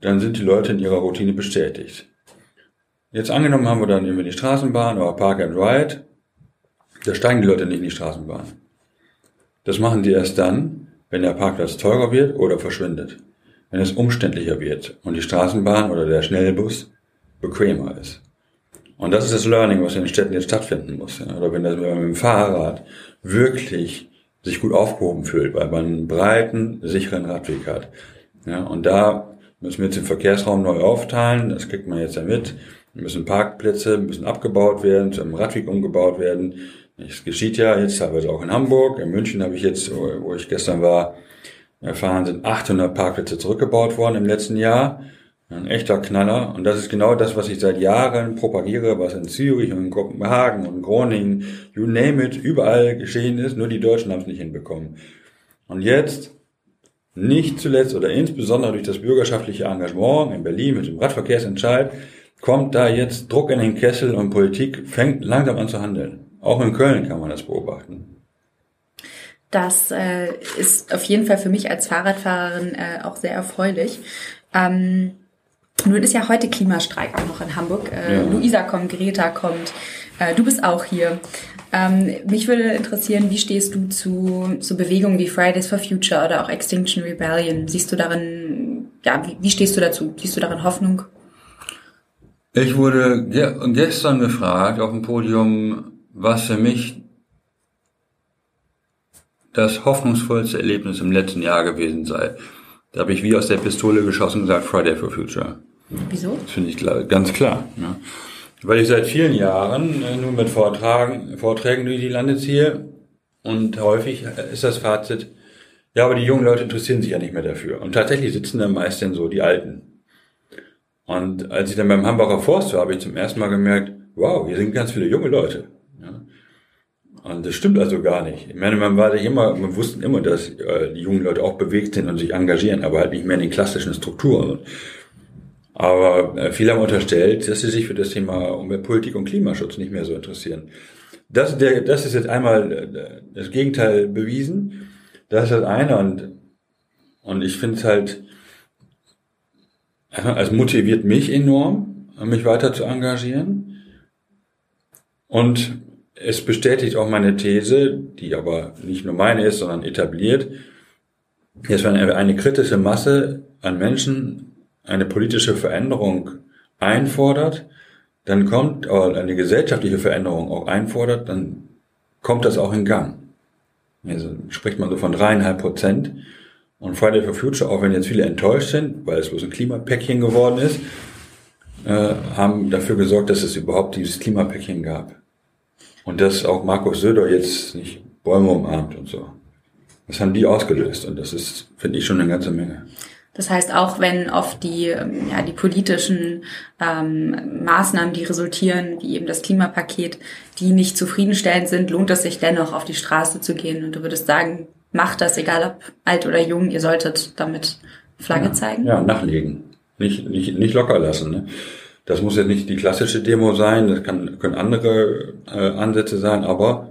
dann sind die Leute in ihrer Routine bestätigt. Jetzt angenommen haben wir dann irgendwie die Straßenbahn oder Park and Ride, da steigen die Leute nicht in die Straßenbahn. Das machen die erst dann, wenn der Parkplatz teurer wird oder verschwindet. Wenn es umständlicher wird und die Straßenbahn oder der Schnellbus bequemer ist. Und das ist das Learning, was in den Städten jetzt stattfinden muss. Ja. Oder wenn, das, wenn man mit dem Fahrrad wirklich sich gut aufgehoben fühlt, weil man einen breiten, sicheren Radweg hat. Ja, und da müssen wir jetzt den Verkehrsraum neu aufteilen, das kriegt man jetzt ja mit. Müssen Parkplätze müssen abgebaut werden, zu einem Radweg umgebaut werden. Es geschieht ja jetzt teilweise auch in Hamburg. In München habe ich jetzt, wo ich gestern war, erfahren, sind 800 Parkplätze zurückgebaut worden im letzten Jahr. Ein echter Knaller. Und das ist genau das, was ich seit Jahren propagiere, was in Zürich und in Kopenhagen und in Groningen, you name it, überall geschehen ist. Nur die Deutschen haben es nicht hinbekommen. Und jetzt, nicht zuletzt oder insbesondere durch das bürgerschaftliche Engagement in Berlin mit dem Radverkehrsentscheid, kommt da jetzt Druck in den Kessel und Politik fängt langsam an zu handeln. Auch in Köln kann man das beobachten. Das äh, ist auf jeden Fall für mich als Fahrradfahrerin äh, auch sehr erfreulich. Ähm, nun ist ja heute Klimastreik auch noch in Hamburg. Äh, ja. Luisa kommt, Greta kommt, äh, du bist auch hier. Ähm, mich würde interessieren, wie stehst du zu, zu Bewegungen wie Fridays for Future oder auch Extinction Rebellion? Siehst du darin, ja, wie, wie stehst du dazu? Siehst du darin Hoffnung? Ich wurde ge gestern gefragt auf dem Podium, was für mich das hoffnungsvollste Erlebnis im letzten Jahr gewesen sei. Da habe ich wie aus der Pistole geschossen und gesagt, Friday for Future. Wieso? Finde ich klar, ganz klar. Ja. Weil ich seit vielen Jahren äh, nur mit Vortragen, Vorträgen durch die Lande ziehe und häufig ist das Fazit, ja, aber die jungen Leute interessieren sich ja nicht mehr dafür. Und tatsächlich sitzen dann meist dann so die Alten. Und als ich dann beim Hamburger Forst war, habe ich zum ersten Mal gemerkt, wow, hier sind ganz viele junge Leute. Ja. Und das stimmt also gar nicht. Ich meine, man war sich immer, man wussten immer, dass äh, die jungen Leute auch bewegt sind und sich engagieren, aber halt nicht mehr in den klassischen Strukturen. Aber äh, viele haben unterstellt, dass sie sich für das Thema Umweltpolitik und Klimaschutz nicht mehr so interessieren. Das, der, das ist jetzt einmal äh, das Gegenteil bewiesen. Das ist das eine und, und ich finde es halt, es motiviert mich enorm, mich weiter zu engagieren. Und es bestätigt auch meine These, die aber nicht nur meine ist, sondern etabliert, dass wenn eine kritische Masse an Menschen eine politische Veränderung einfordert, dann kommt, oder eine gesellschaftliche Veränderung auch einfordert, dann kommt das auch in Gang. Also spricht man so von dreieinhalb Prozent. Und Friday for Future, auch wenn jetzt viele enttäuscht sind, weil es bloß ein Klimapäckchen geworden ist, äh, haben dafür gesorgt, dass es überhaupt dieses Klimapäckchen gab. Und dass auch Markus Söder jetzt nicht Bäume umarmt und so. Das haben die ausgelöst und das ist, finde ich, schon eine ganze Menge. Das heißt, auch wenn oft die, ähm, ja, die politischen ähm, Maßnahmen, die resultieren, wie eben das Klimapaket, die nicht zufriedenstellend sind, lohnt es sich dennoch, auf die Straße zu gehen. Und du würdest sagen, macht das, egal ob alt oder jung, ihr solltet damit Flagge ja, zeigen? Ja, nachlegen. Nicht, nicht, nicht locker lassen. Ne? Das muss jetzt nicht die klassische Demo sein, das kann, können andere äh, Ansätze sein, aber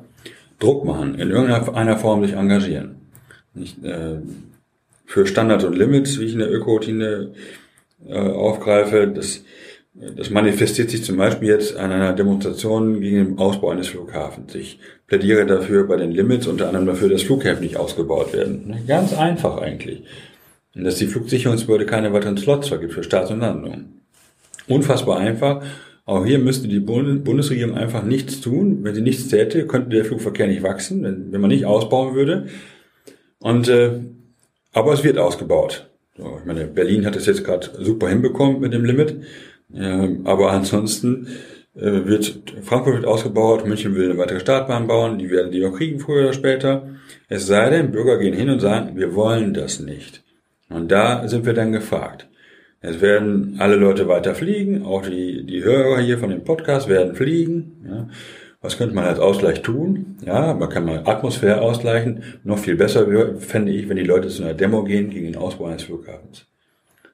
Druck machen, in irgendeiner Form sich engagieren. Nicht, äh, für Standards und Limits, wie ich in der Öko-Routine äh, aufgreife, das, das manifestiert sich zum Beispiel jetzt an einer Demonstration gegen den Ausbau eines Flughafens. Ich plädiere dafür bei den Limits unter anderem dafür, dass Flughäfen nicht ausgebaut werden. Ganz einfach eigentlich. Und dass die Flugsicherungsbehörde keine weiteren Slots vergibt für Starts und Landungen. Unfassbar einfach. Auch hier müsste die Bundesregierung einfach nichts tun. Wenn sie nichts täte, könnte der Flugverkehr nicht wachsen, wenn, wenn man nicht ausbauen würde. Und äh, aber es wird ausgebaut. So, ich meine, Berlin hat es jetzt gerade super hinbekommen mit dem Limit. Ähm, aber ansonsten äh, wird Frankfurt wird ausgebaut, München will eine weitere Startbahn bauen, die werden die auch kriegen früher oder später. Es sei denn, Bürger gehen hin und sagen, wir wollen das nicht. Und da sind wir dann gefragt. Es werden alle Leute weiter fliegen, auch die, die Hörer hier von dem Podcast werden fliegen. Ja. Was könnte man als Ausgleich tun? Ja, man kann mal Atmosphäre ausgleichen. Noch viel besser fände ich, wenn die Leute zu einer Demo gehen gegen den Ausbau eines Flughafens.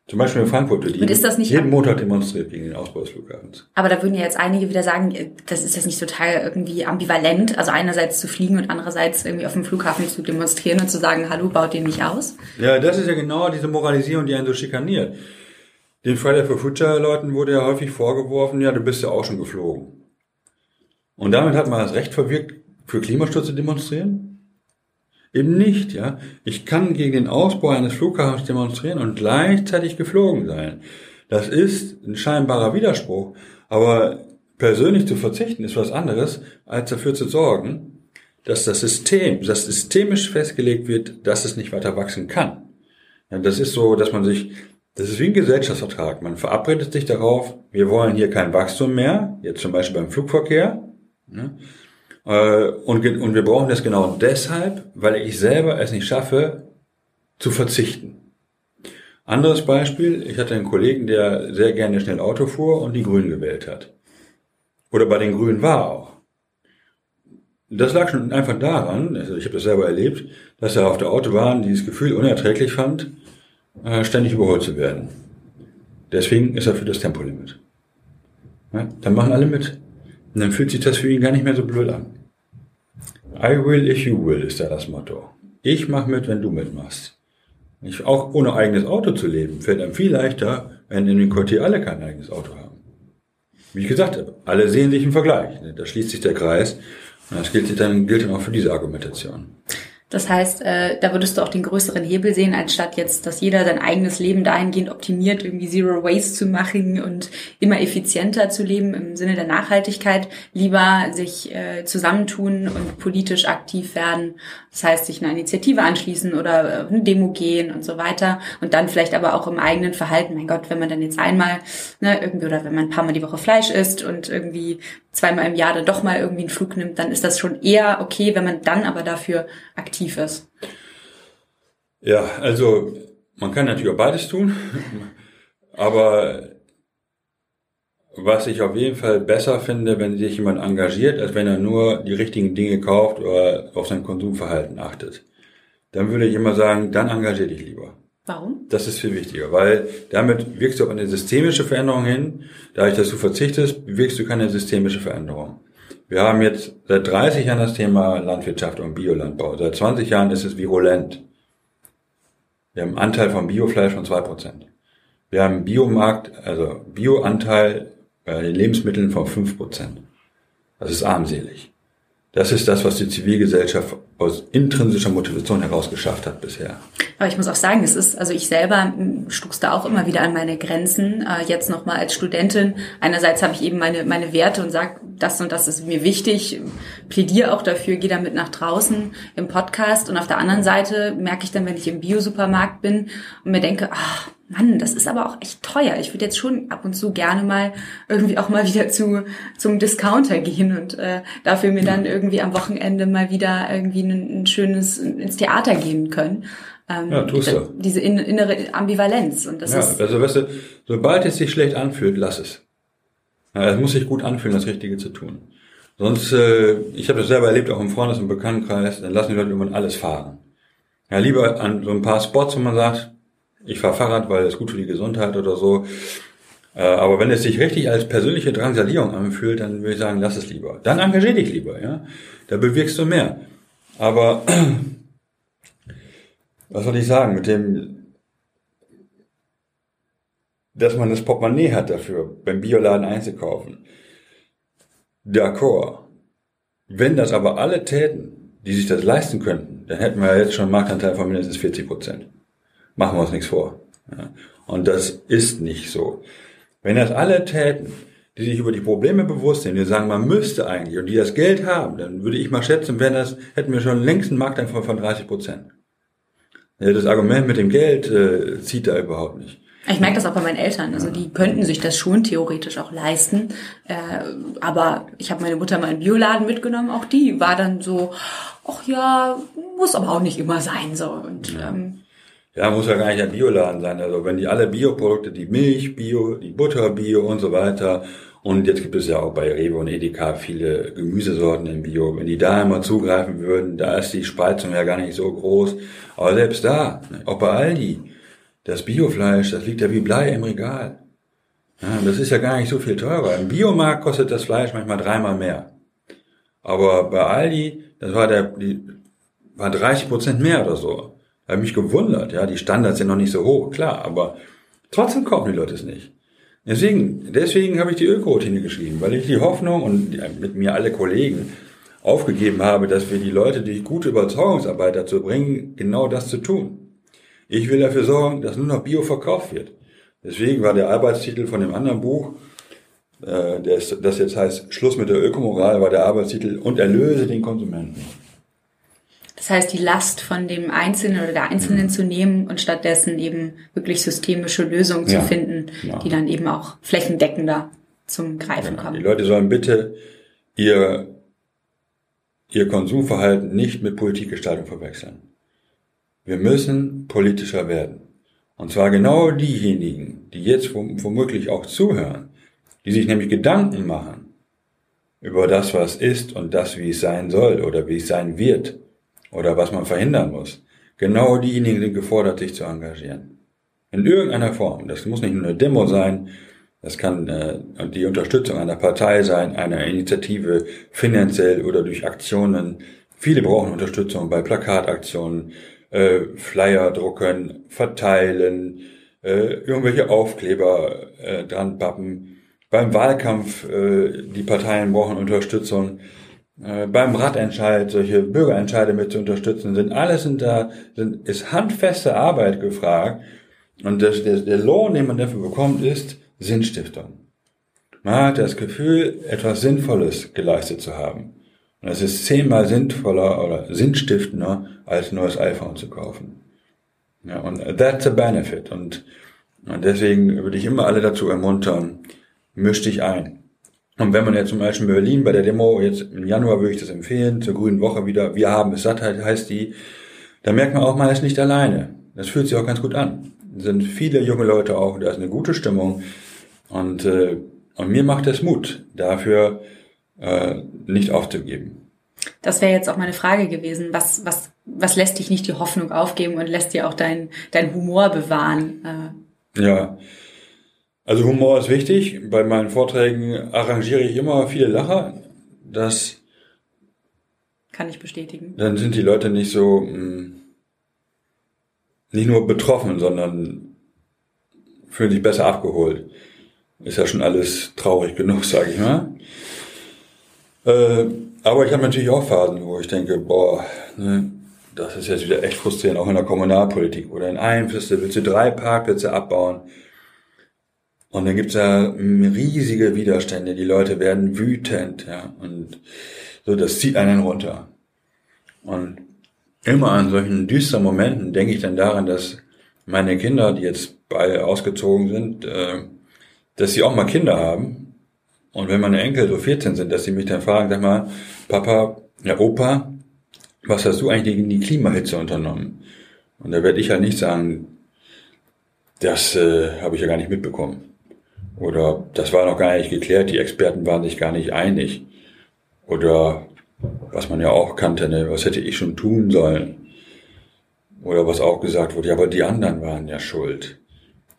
Zum Beispiel in Frankfurt wird jeden Montag demonstriert gegen den Ausbau des Flughafens. Aber da würden ja jetzt einige wieder sagen, äh, das ist jetzt nicht total irgendwie ambivalent, also einerseits zu fliegen und andererseits irgendwie auf dem Flughafen zu demonstrieren und zu sagen, hallo, baut den nicht aus? Ja, das ist ja genau diese Moralisierung, die einen so schikaniert. Den Friday for Future Leuten wurde ja häufig vorgeworfen, ja, du bist ja auch schon geflogen. Und damit hat man das Recht verwirkt, für Klimaschutz zu demonstrieren? Eben nicht, ja. Ich kann gegen den Ausbau eines Flughafens demonstrieren und gleichzeitig geflogen sein. Das ist ein scheinbarer Widerspruch, aber persönlich zu verzichten ist was anderes, als dafür zu sorgen, dass das System, dass systemisch festgelegt wird, dass es nicht weiter wachsen kann. Ja, das ist so, dass man sich, das ist wie ein Gesellschaftsvertrag. Man verabredet sich darauf, wir wollen hier kein Wachstum mehr, jetzt zum Beispiel beim Flugverkehr, Ne? Äh, und, und wir brauchen das genau deshalb, weil ich selber es nicht schaffe, zu verzichten. Anderes Beispiel, ich hatte einen Kollegen, der sehr gerne schnell Auto fuhr und die Grünen gewählt hat. Oder bei den Grünen war auch. Das lag schon einfach daran, also ich habe das selber erlebt, dass er auf der Autobahn dieses Gefühl unerträglich fand, äh, ständig überholt zu werden. Deswegen ist er für das Tempolimit. Ja, dann machen alle mit. Und dann fühlt sich das für ihn gar nicht mehr so blöd an. I will if you will ist da das Motto. Ich mach mit, wenn du mitmachst. Ich, auch ohne eigenes Auto zu leben, fällt einem viel leichter, wenn in dem Quartier alle kein eigenes Auto haben. Wie ich gesagt habe, alle sehen sich im Vergleich. Da schließt sich der Kreis. Und das gilt dann, gilt dann auch für diese Argumentation. Das heißt, äh, da würdest du auch den größeren Hebel sehen, anstatt jetzt, dass jeder sein eigenes Leben dahingehend optimiert, irgendwie Zero Waste zu machen und immer effizienter zu leben im Sinne der Nachhaltigkeit, lieber sich äh, zusammentun und politisch aktiv werden. Das heißt, sich einer Initiative anschließen oder äh, eine Demo gehen und so weiter. Und dann vielleicht aber auch im eigenen Verhalten, mein Gott, wenn man dann jetzt einmal, ne, irgendwie, oder wenn man ein paar Mal die Woche Fleisch isst und irgendwie zweimal im Jahr dann doch mal irgendwie einen Flug nimmt, dann ist das schon eher okay, wenn man dann aber dafür aktiv ist. Ja, also man kann natürlich auch beides tun, aber was ich auf jeden Fall besser finde, wenn sich jemand engagiert, als wenn er nur die richtigen Dinge kauft oder auf sein Konsumverhalten achtet. Dann würde ich immer sagen, dann engagier dich lieber. Warum? Das ist viel wichtiger, weil damit wirkst du auf eine systemische Veränderung hin. Dadurch, dass du verzichtest, wirkst du keine systemische Veränderung. Wir haben jetzt seit 30 Jahren das Thema Landwirtschaft und Biolandbau. Seit 20 Jahren ist es virulent. Wir haben einen Anteil von Biofleisch von 2%. Wir haben einen Biomarkt, also Bioanteil bei den Lebensmitteln von 5%. Das ist armselig. Das ist das, was die Zivilgesellschaft aus intrinsischer Motivation heraus geschafft hat bisher. Aber ich muss auch sagen, es ist, also ich selber stuck's da auch immer wieder an meine Grenzen. Äh, jetzt nochmal als Studentin. Einerseits habe ich eben meine, meine Werte und sage, das und das ist mir wichtig, plädiere auch dafür, gehe damit nach draußen im Podcast. Und auf der anderen Seite merke ich dann, wenn ich im Biosupermarkt bin und mir denke, ach, Mann, das ist aber auch echt teuer. Ich würde jetzt schon ab und zu gerne mal irgendwie auch mal wieder zu zum Discounter gehen und äh, dafür mir dann irgendwie am Wochenende mal wieder irgendwie ein, ein schönes ins Theater gehen können. ähm, ja, tust du. diese innere Ambivalenz. Und das ja, ist also weißt du, sobald es sich schlecht anfühlt, lass es. Ja, es muss sich gut anfühlen, das Richtige zu tun. Sonst, äh, ich habe das selber erlebt, auch im Freundes- und Bekanntenkreis, dann lassen die Leute irgendwann alles fahren. Ja, lieber an so ein paar Spots, wo man sagt, ich fahre Fahrrad, weil es gut für die Gesundheit oder so. Äh, aber wenn es sich richtig als persönliche Drangsalierung anfühlt, dann würde ich sagen, lass es lieber. Dann engagier dich lieber, ja. Da bewirkst du mehr. Aber was soll ich sagen, mit dem, dass man das Portemonnaie hat dafür, beim Bioladen einzukaufen. D'accord. Wenn das aber alle täten, die sich das leisten könnten, dann hätten wir jetzt schon einen Marktanteil von mindestens 40 Prozent. Machen wir uns nichts vor. Ja. Und das ist nicht so. Wenn das alle täten, die sich über die Probleme bewusst sind, die sagen, man müsste eigentlich, und die das Geld haben, dann würde ich mal schätzen, wenn das, hätten wir schon längst einen Marktanteil von 30 Prozent. Das Argument mit dem Geld äh, zieht da überhaupt nicht. Ich merke das auch bei meinen Eltern. Also die könnten sich das schon theoretisch auch leisten. Äh, aber ich habe meine Mutter mal in Bioladen mitgenommen. Auch die war dann so, ach ja, muss aber auch nicht immer sein. so und. Ähm, ja, muss ja gar nicht ein Bioladen sein. Also wenn die alle Bioprodukte, die Milch, Bio, die Butter, Bio und so weiter. Und jetzt gibt es ja auch bei Rewe und Edeka viele Gemüsesorten im Bio. Wenn die da immer zugreifen würden, da ist die Spreizung ja gar nicht so groß. Aber selbst da, auch bei Aldi, das Biofleisch, das liegt ja wie Blei im Regal. Ja, das ist ja gar nicht so viel teurer. Im Biomarkt kostet das Fleisch manchmal dreimal mehr. Aber bei Aldi, das war der, die, war 30 Prozent mehr oder so. Habe mich gewundert, ja, die Standards sind noch nicht so hoch, klar, aber trotzdem kaufen die Leute es nicht. Deswegen, deswegen habe ich die Öko-Routine geschrieben, weil ich die Hoffnung und mit mir alle Kollegen aufgegeben habe, dass wir die Leute durch gute Überzeugungsarbeit dazu bringen, genau das zu tun. Ich will dafür sorgen, dass nur noch Bio verkauft wird. Deswegen war der Arbeitstitel von dem anderen Buch, äh, das jetzt heißt Schluss mit der Ökomoral, war der Arbeitstitel und erlöse den Konsumenten. Das heißt, die Last von dem Einzelnen oder der Einzelnen mhm. zu nehmen und stattdessen eben wirklich systemische Lösungen ja, zu finden, ja. die dann eben auch flächendeckender zum Greifen ja, kommen. Die Leute sollen bitte ihr, ihr Konsumverhalten nicht mit Politikgestaltung verwechseln. Wir müssen politischer werden. Und zwar genau diejenigen, die jetzt womöglich auch zuhören, die sich nämlich Gedanken machen über das, was ist und das, wie es sein soll oder wie es sein wird oder was man verhindern muss. Genau diejenigen sind gefordert, sich zu engagieren. In irgendeiner Form. Das muss nicht nur eine Demo sein, das kann äh, die Unterstützung einer Partei sein, einer Initiative, finanziell oder durch Aktionen. Viele brauchen Unterstützung bei Plakataktionen, äh, Flyer drucken, verteilen, äh, irgendwelche Aufkleber äh, dran pappen. Beim Wahlkampf, äh, die Parteien brauchen Unterstützung. Äh, beim Radentscheid solche Bürgerentscheide mit zu unterstützen, sind alles sind da, sind, ist handfeste Arbeit gefragt. Und das, der, der Lohn, den man dafür bekommt, ist Sinnstiftung. Man hat das Gefühl, etwas Sinnvolles geleistet zu haben. Und es ist zehnmal sinnvoller oder sinnstiftender, als ein neues iPhone zu kaufen. Ja, und that's a benefit. Und, und deswegen würde ich immer alle dazu ermuntern, misch dich ein. Und wenn man jetzt zum Beispiel in Berlin bei der Demo, jetzt im Januar würde ich das empfehlen, zur Grünen Woche wieder, wir haben es satt, heißt die, da merkt man auch, man ist nicht alleine. Das fühlt sich auch ganz gut an. Es sind viele junge Leute auch, da ist eine gute Stimmung. Und, äh, und mir macht es Mut, dafür äh, nicht aufzugeben. Das wäre jetzt auch meine Frage gewesen. Was, was, was lässt dich nicht die Hoffnung aufgeben und lässt dir auch dein, dein Humor bewahren? Äh? Ja, also Humor ist wichtig. Bei meinen Vorträgen arrangiere ich immer viele Lacher. Das kann ich bestätigen. Dann sind die Leute nicht so mh, hm, nicht nur betroffen, sondern fühlen sich besser abgeholt. Ist ja schon alles traurig genug, sage ich mal. Äh, aber ich habe natürlich auch Phasen, wo ich denke, boah, ne, das ist jetzt wieder echt frustrierend, auch in der Kommunalpolitik. Oder in einem Feste willst du drei Parkplätze abbauen. Und dann gibt's ja riesige Widerstände. Die Leute werden wütend, ja. Und so, das zieht einen runter. Und immer an solchen düsteren Momenten denke ich dann daran, dass meine Kinder, die jetzt beide ausgezogen sind, äh, dass sie auch mal Kinder haben und wenn meine Enkel so 14 sind, dass sie mich dann fragen, sag mal, Papa, ja Opa, was hast du eigentlich gegen die Klimahitze unternommen? Und da werde ich halt nicht sagen, das äh, habe ich ja gar nicht mitbekommen. Oder das war noch gar nicht geklärt, die Experten waren sich gar nicht einig. Oder was man ja auch kannte, ne, was hätte ich schon tun sollen? Oder was auch gesagt wurde, ja, aber die anderen waren ja schuld.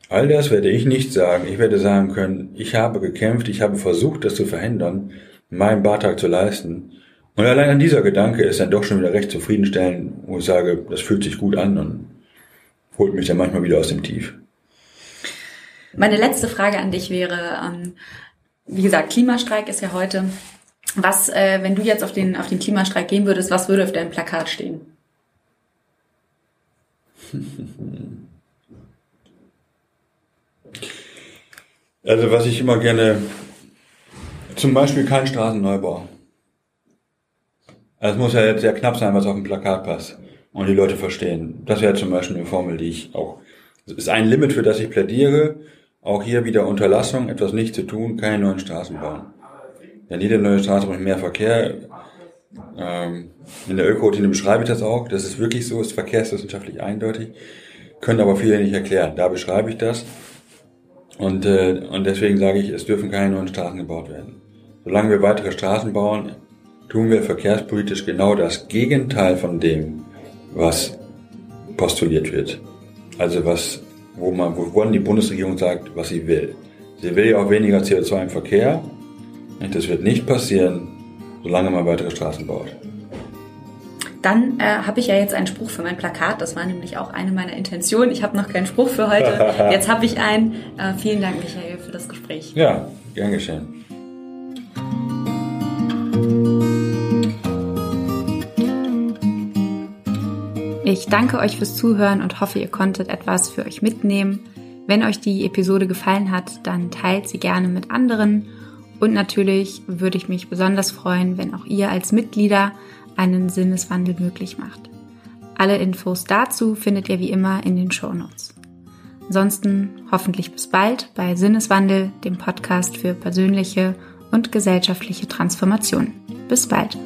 All das werde ich nicht sagen. Ich werde sagen können, ich habe gekämpft, ich habe versucht, das zu verhindern, meinen Beitrag zu leisten. Und allein an dieser Gedanke ist dann doch schon wieder recht zufriedenstellend, wo ich sage, das fühlt sich gut an und holt mich dann manchmal wieder aus dem Tief. Meine letzte Frage an dich wäre, ähm, wie gesagt, Klimastreik ist ja heute. Was, äh, wenn du jetzt auf den, auf den Klimastreik gehen würdest, was würde auf deinem Plakat stehen? Also was ich immer gerne, zum Beispiel kein Straßenneubau. Also es muss ja jetzt sehr knapp sein, was auf dem Plakat passt und die Leute verstehen. Das wäre zum Beispiel eine Formel, die ich auch, das ist ein Limit, für das ich plädiere. Auch hier wieder Unterlassung, etwas nicht zu tun, keine neuen Straßen bauen. Denn jede neue Straße bringt mehr Verkehr. Ähm, in der Öko-Routine beschreibe ich das auch. Das ist wirklich so, ist verkehrswissenschaftlich eindeutig. Können aber viele nicht erklären. Da beschreibe ich das. Und, äh, und deswegen sage ich, es dürfen keine neuen Straßen gebaut werden. Solange wir weitere Straßen bauen, tun wir verkehrspolitisch genau das Gegenteil von dem, was postuliert wird. Also was, wo man, wovon die Bundesregierung sagt, was sie will. Sie will ja auch weniger CO2 im Verkehr. Das wird nicht passieren, solange man weitere Straßen baut. Dann äh, habe ich ja jetzt einen Spruch für mein Plakat. Das war nämlich auch eine meiner Intentionen. Ich habe noch keinen Spruch für heute. Jetzt habe ich einen. Äh, vielen Dank, Michael, für das Gespräch. Ja, gern geschehen. Ich danke euch fürs Zuhören und hoffe, ihr konntet etwas für euch mitnehmen. Wenn euch die Episode gefallen hat, dann teilt sie gerne mit anderen. Und natürlich würde ich mich besonders freuen, wenn auch ihr als Mitglieder einen Sinneswandel möglich macht. Alle Infos dazu findet ihr wie immer in den Show Notes. Ansonsten hoffentlich bis bald bei Sinneswandel, dem Podcast für persönliche und gesellschaftliche Transformation. Bis bald.